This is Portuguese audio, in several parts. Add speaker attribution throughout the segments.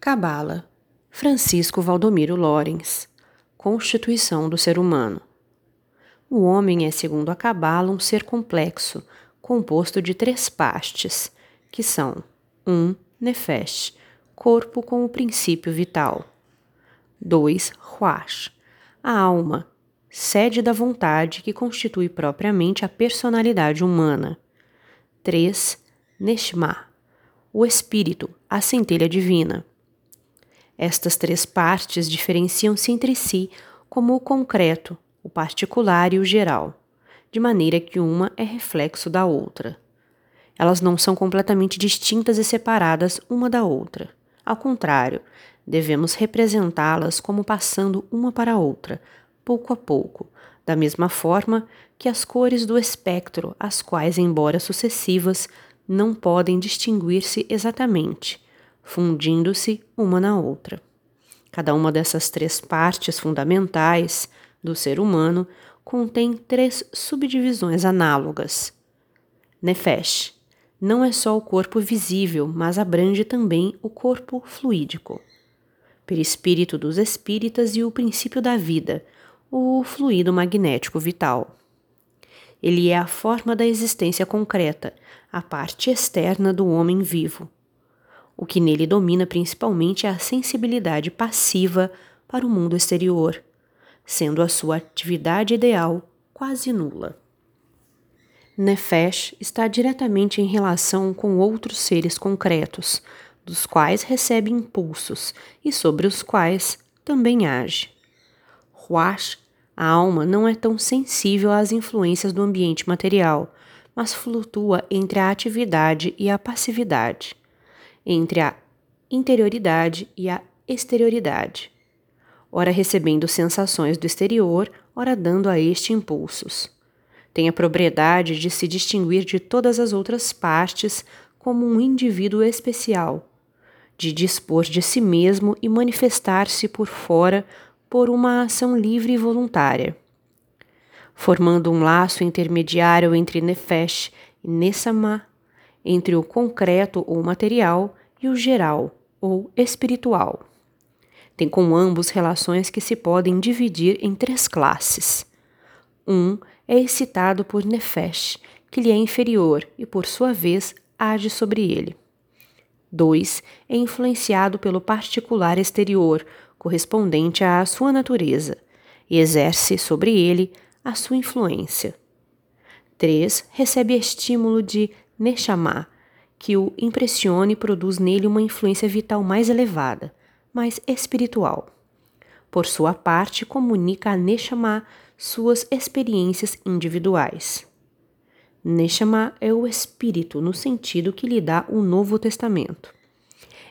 Speaker 1: Cabala, Francisco Valdomiro Lorenz, Constituição do Ser Humano. O homem é, segundo a Cabala, um ser complexo, composto de três partes, que são 1. Um, Nefesh, corpo com o princípio vital. 2. Ruach, a alma, sede da vontade que constitui propriamente a personalidade humana. 3. Neshma, o espírito, a centelha divina. Estas três partes diferenciam-se entre si como o concreto, o particular e o geral, de maneira que uma é reflexo da outra. Elas não são completamente distintas e separadas uma da outra. Ao contrário, devemos representá-las como passando uma para a outra, pouco a pouco, da mesma forma que as cores do espectro, as quais, embora sucessivas, não podem distinguir-se exatamente, fundindo-se uma na outra. Cada uma dessas três partes fundamentais do ser humano contém três subdivisões análogas. Nefesh não é só o corpo visível, mas abrange também o corpo fluídico. Perispírito dos espíritas e o princípio da vida, o fluido magnético vital. Ele é a forma da existência concreta, a parte externa do homem vivo. O que nele domina principalmente é a sensibilidade passiva para o mundo exterior, sendo a sua atividade ideal quase nula. Nefesh está diretamente em relação com outros seres concretos, dos quais recebe impulsos e sobre os quais também age. Ruach, a alma, não é tão sensível às influências do ambiente material, mas flutua entre a atividade e a passividade entre a interioridade e a exterioridade, ora recebendo sensações do exterior, ora dando a este impulsos. Tem a propriedade de se distinguir de todas as outras partes como um indivíduo especial, de dispor de si mesmo e manifestar-se por fora por uma ação livre e voluntária, formando um laço intermediário entre Nefesh e Nessama, entre o concreto ou material e o geral ou espiritual. Tem com ambos relações que se podem dividir em três classes. Um é excitado por Nefesh, que lhe é inferior e, por sua vez, age sobre ele. Dois é influenciado pelo particular exterior, correspondente à sua natureza, e exerce sobre ele a sua influência. 3. Recebe estímulo de Neshama, que o impressione e produz nele uma influência vital mais elevada, mais espiritual. Por sua parte, comunica a Neshama suas experiências individuais. Neshama é o espírito no sentido que lhe dá o Novo Testamento.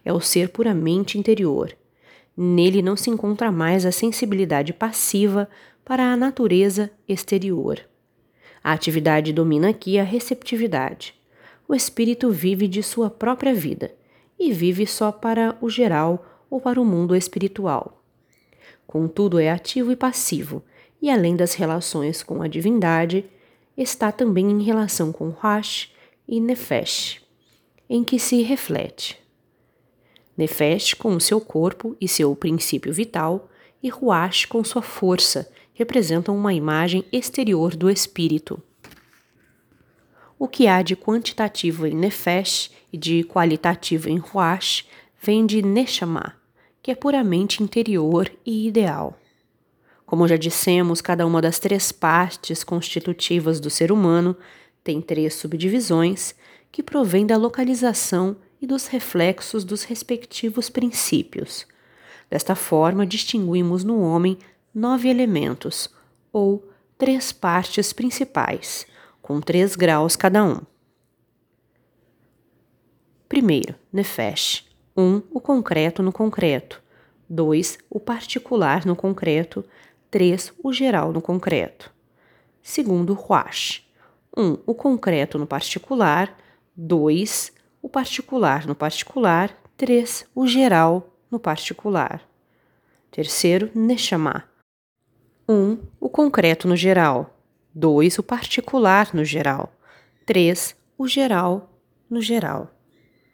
Speaker 1: É o ser puramente interior. Nele não se encontra mais a sensibilidade passiva para a natureza exterior. A atividade domina aqui a receptividade o espírito vive de sua própria vida e vive só para o geral ou para o mundo espiritual. Contudo, é ativo e passivo, e além das relações com a divindade, está também em relação com Rash e Nefesh, em que se reflete. Nefesh com o seu corpo e seu princípio vital, e Ruach com sua força, representam uma imagem exterior do espírito o que há de quantitativo em Nefesh e de qualitativo em Ruach vem de Neshama, que é puramente interior e ideal. Como já dissemos, cada uma das três partes constitutivas do ser humano tem três subdivisões que provêm da localização e dos reflexos dos respectivos princípios. Desta forma, distinguimos no homem nove elementos, ou três partes principais, com 3 graus cada um. Primeiro, Nefesh. 1. Um, o concreto no concreto. 2. O particular no concreto. 3. O geral no concreto. Segundo, Ruach. 1. Um, o concreto no particular. 2. O particular no particular. 3. O geral no particular. Terceiro, Neshama. 1. Um, o concreto no geral. 2. O particular no geral. 3. O geral no geral.